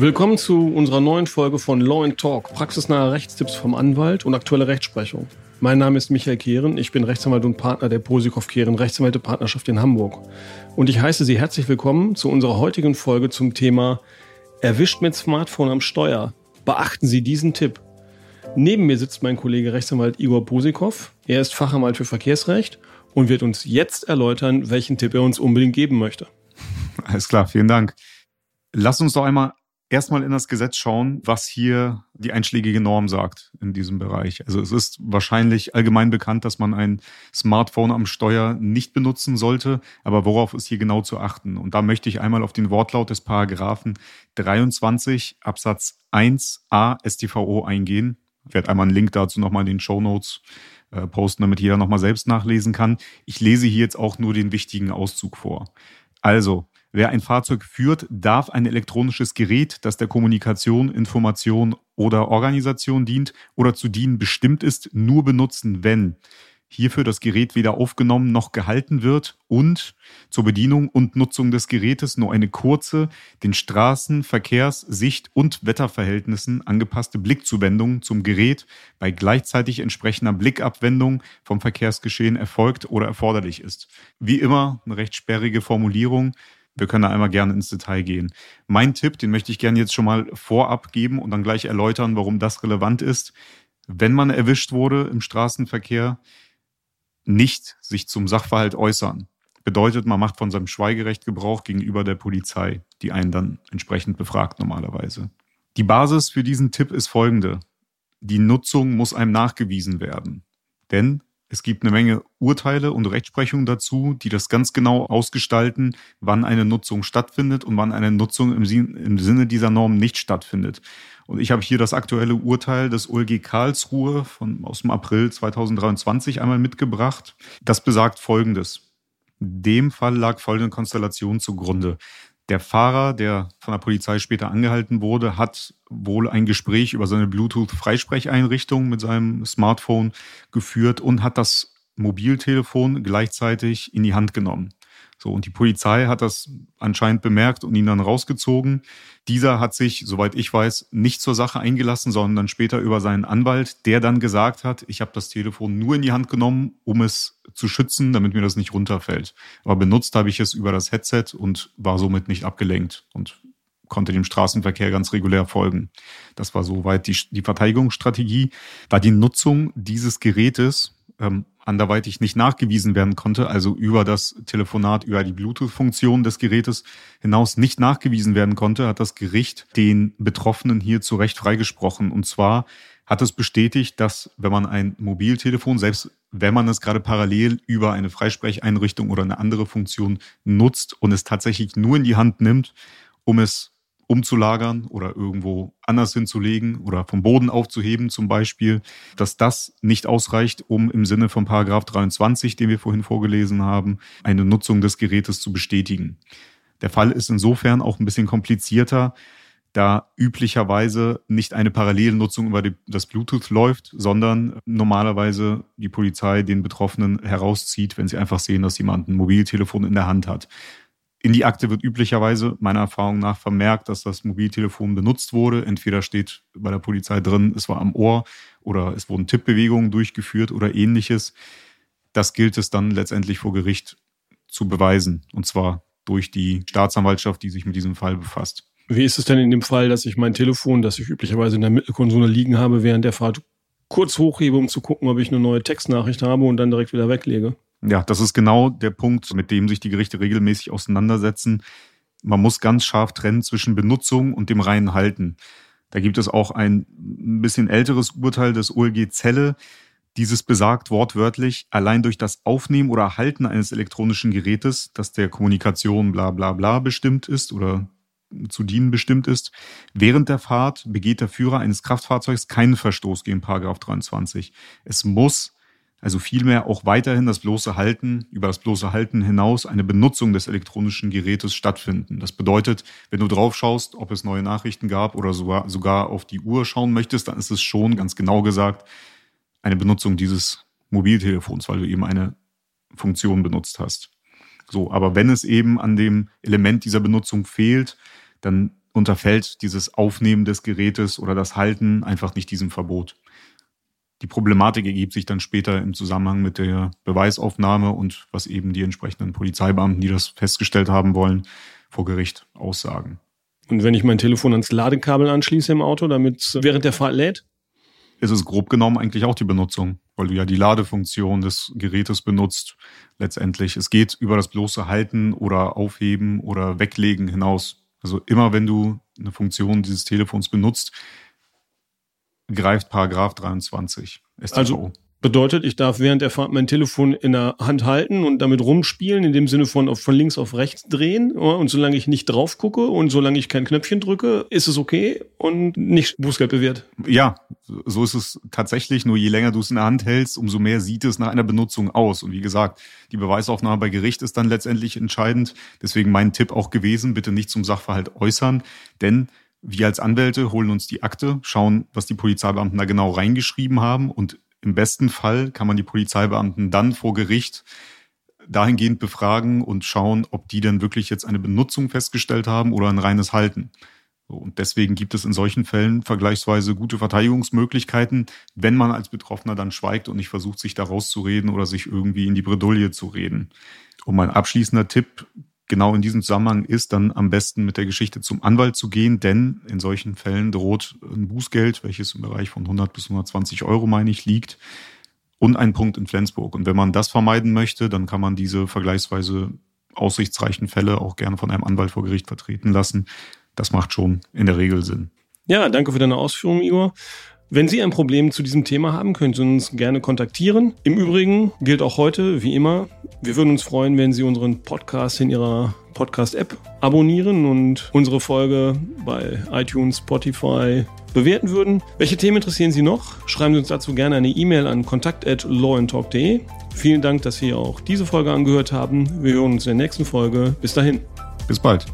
Willkommen zu unserer neuen Folge von Law and Talk, praxisnahe Rechtstipps vom Anwalt und aktuelle Rechtsprechung. Mein Name ist Michael Kehren, ich bin Rechtsanwalt und Partner der Posikow Kehren Rechtsanwälte Partnerschaft in Hamburg. Und ich heiße Sie herzlich willkommen zu unserer heutigen Folge zum Thema Erwischt mit Smartphone am Steuer. Beachten Sie diesen Tipp. Neben mir sitzt mein Kollege Rechtsanwalt Igor Posikow. Er ist Fachanwalt für Verkehrsrecht und wird uns jetzt erläutern, welchen Tipp er uns unbedingt geben möchte. Alles klar, vielen Dank. Lass uns doch einmal erstmal in das Gesetz schauen, was hier die einschlägige Norm sagt in diesem Bereich. Also es ist wahrscheinlich allgemein bekannt, dass man ein Smartphone am Steuer nicht benutzen sollte, aber worauf ist hier genau zu achten? Und da möchte ich einmal auf den Wortlaut des Paragraphen 23 Absatz 1a StVO eingehen. Ich werde einmal einen Link dazu nochmal in den Show Notes äh, posten, damit jeder nochmal selbst nachlesen kann. Ich lese hier jetzt auch nur den wichtigen Auszug vor. Also, Wer ein Fahrzeug führt, darf ein elektronisches Gerät, das der Kommunikation, Information oder Organisation dient oder zu dienen bestimmt ist, nur benutzen, wenn hierfür das Gerät weder aufgenommen noch gehalten wird und zur Bedienung und Nutzung des Gerätes nur eine kurze, den Straßen-, Verkehrs-, Sicht- und Wetterverhältnissen angepasste Blickzuwendung zum Gerät bei gleichzeitig entsprechender Blickabwendung vom Verkehrsgeschehen erfolgt oder erforderlich ist. Wie immer eine recht sperrige Formulierung, wir können da einmal gerne ins Detail gehen. Mein Tipp, den möchte ich gerne jetzt schon mal vorab geben und dann gleich erläutern, warum das relevant ist. Wenn man erwischt wurde im Straßenverkehr, nicht sich zum Sachverhalt äußern. Bedeutet, man macht von seinem Schweigerecht Gebrauch gegenüber der Polizei, die einen dann entsprechend befragt normalerweise. Die Basis für diesen Tipp ist folgende. Die Nutzung muss einem nachgewiesen werden. Denn es gibt eine Menge Urteile und Rechtsprechungen dazu, die das ganz genau ausgestalten, wann eine Nutzung stattfindet und wann eine Nutzung im, Sinne dieser Norm nicht stattfindet. Und ich habe hier das aktuelle Urteil des OLG Karlsruhe von, aus dem April 2023 einmal mitgebracht. Das besagt Folgendes. Dem Fall lag folgende Konstellation zugrunde. Der Fahrer, der von der Polizei später angehalten wurde, hat wohl ein Gespräch über seine Bluetooth-Freisprecheinrichtung mit seinem Smartphone geführt und hat das Mobiltelefon gleichzeitig in die Hand genommen. So, und die Polizei hat das anscheinend bemerkt und ihn dann rausgezogen. Dieser hat sich, soweit ich weiß, nicht zur Sache eingelassen, sondern dann später über seinen Anwalt, der dann gesagt hat, ich habe das Telefon nur in die Hand genommen, um es zu schützen, damit mir das nicht runterfällt. Aber benutzt habe ich es über das Headset und war somit nicht abgelenkt und konnte dem Straßenverkehr ganz regulär folgen. Das war soweit die, die Verteidigungsstrategie. Da die Nutzung dieses Gerätes ähm, anderweitig nicht nachgewiesen werden konnte, also über das Telefonat, über die Bluetooth-Funktion des Gerätes hinaus nicht nachgewiesen werden konnte, hat das Gericht den Betroffenen hier zu Recht freigesprochen. Und zwar hat es bestätigt, dass wenn man ein Mobiltelefon, selbst wenn man es gerade parallel über eine Freisprecheinrichtung oder eine andere Funktion nutzt und es tatsächlich nur in die Hand nimmt, um es umzulagern oder irgendwo anders hinzulegen oder vom Boden aufzuheben zum Beispiel, dass das nicht ausreicht, um im Sinne von Paragraph 23, den wir vorhin vorgelesen haben, eine Nutzung des Gerätes zu bestätigen. Der Fall ist insofern auch ein bisschen komplizierter, da üblicherweise nicht eine Parallelnutzung über das Bluetooth läuft, sondern normalerweise die Polizei den Betroffenen herauszieht, wenn sie einfach sehen, dass jemand ein Mobiltelefon in der Hand hat. In die Akte wird üblicherweise meiner Erfahrung nach vermerkt, dass das Mobiltelefon benutzt wurde. Entweder steht bei der Polizei drin, es war am Ohr oder es wurden Tippbewegungen durchgeführt oder ähnliches. Das gilt es dann letztendlich vor Gericht zu beweisen. Und zwar durch die Staatsanwaltschaft, die sich mit diesem Fall befasst. Wie ist es denn in dem Fall, dass ich mein Telefon, das ich üblicherweise in der Mittelkonsole liegen habe, während der Fahrt kurz hochhebe, um zu gucken, ob ich eine neue Textnachricht habe und dann direkt wieder weglege? Ja, das ist genau der Punkt, mit dem sich die Gerichte regelmäßig auseinandersetzen. Man muss ganz scharf trennen zwischen Benutzung und dem reinen Halten. Da gibt es auch ein bisschen älteres Urteil des OLG Zelle. Dieses besagt wortwörtlich, allein durch das Aufnehmen oder Halten eines elektronischen Gerätes, das der Kommunikation bla bla bla bestimmt ist oder zu dienen bestimmt ist, während der Fahrt begeht der Führer eines Kraftfahrzeugs keinen Verstoß gegen Paragraph 23. Es muss also vielmehr auch weiterhin das bloße Halten, über das bloße Halten hinaus eine Benutzung des elektronischen Gerätes stattfinden. Das bedeutet, wenn du drauf schaust, ob es neue Nachrichten gab oder sogar, sogar auf die Uhr schauen möchtest, dann ist es schon ganz genau gesagt eine Benutzung dieses Mobiltelefons, weil du eben eine Funktion benutzt hast. So, aber wenn es eben an dem Element dieser Benutzung fehlt, dann unterfällt dieses Aufnehmen des Gerätes oder das Halten einfach nicht diesem Verbot. Die Problematik ergibt sich dann später im Zusammenhang mit der Beweisaufnahme und was eben die entsprechenden Polizeibeamten, die das festgestellt haben wollen, vor Gericht aussagen. Und wenn ich mein Telefon ans Ladekabel anschließe im Auto, damit es während der Fahrt lädt? Ist es grob genommen eigentlich auch die Benutzung, weil du ja die Ladefunktion des Gerätes benutzt. Letztendlich. Es geht über das bloße Halten oder Aufheben oder Weglegen hinaus. Also immer wenn du eine Funktion dieses Telefons benutzt, greift Paragraph 23 StVO. Also bedeutet, ich darf während der Fahrt mein Telefon in der Hand halten und damit rumspielen, in dem Sinne von von links auf rechts drehen. Und solange ich nicht drauf gucke und solange ich kein Knöpfchen drücke, ist es okay und nicht Bußgeld bewährt. Ja, so ist es tatsächlich. Nur je länger du es in der Hand hältst, umso mehr sieht es nach einer Benutzung aus. Und wie gesagt, die Beweisaufnahme bei Gericht ist dann letztendlich entscheidend. Deswegen mein Tipp auch gewesen, bitte nicht zum Sachverhalt äußern, denn wir als Anwälte holen uns die Akte, schauen, was die Polizeibeamten da genau reingeschrieben haben und im besten Fall kann man die Polizeibeamten dann vor Gericht dahingehend befragen und schauen, ob die denn wirklich jetzt eine Benutzung festgestellt haben oder ein reines Halten. Und deswegen gibt es in solchen Fällen vergleichsweise gute Verteidigungsmöglichkeiten, wenn man als Betroffener dann schweigt und nicht versucht, sich da rauszureden oder sich irgendwie in die Bredouille zu reden. Und mein abschließender Tipp genau in diesem Zusammenhang ist, dann am besten mit der Geschichte zum Anwalt zu gehen, denn in solchen Fällen droht ein Bußgeld, welches im Bereich von 100 bis 120 Euro, meine ich, liegt und ein Punkt in Flensburg. Und wenn man das vermeiden möchte, dann kann man diese vergleichsweise aussichtsreichen Fälle auch gerne von einem Anwalt vor Gericht vertreten lassen. Das macht schon in der Regel Sinn. Ja, danke für deine Ausführungen, Igor. Wenn Sie ein Problem zu diesem Thema haben, können Sie uns gerne kontaktieren. Im Übrigen gilt auch heute, wie immer, wir würden uns freuen, wenn Sie unseren Podcast in Ihrer Podcast-App abonnieren und unsere Folge bei iTunes, Spotify bewerten würden. Welche Themen interessieren Sie noch? Schreiben Sie uns dazu gerne eine E-Mail an kontakt.lawandtalk.de. Vielen Dank, dass Sie auch diese Folge angehört haben. Wir hören uns in der nächsten Folge. Bis dahin. Bis bald.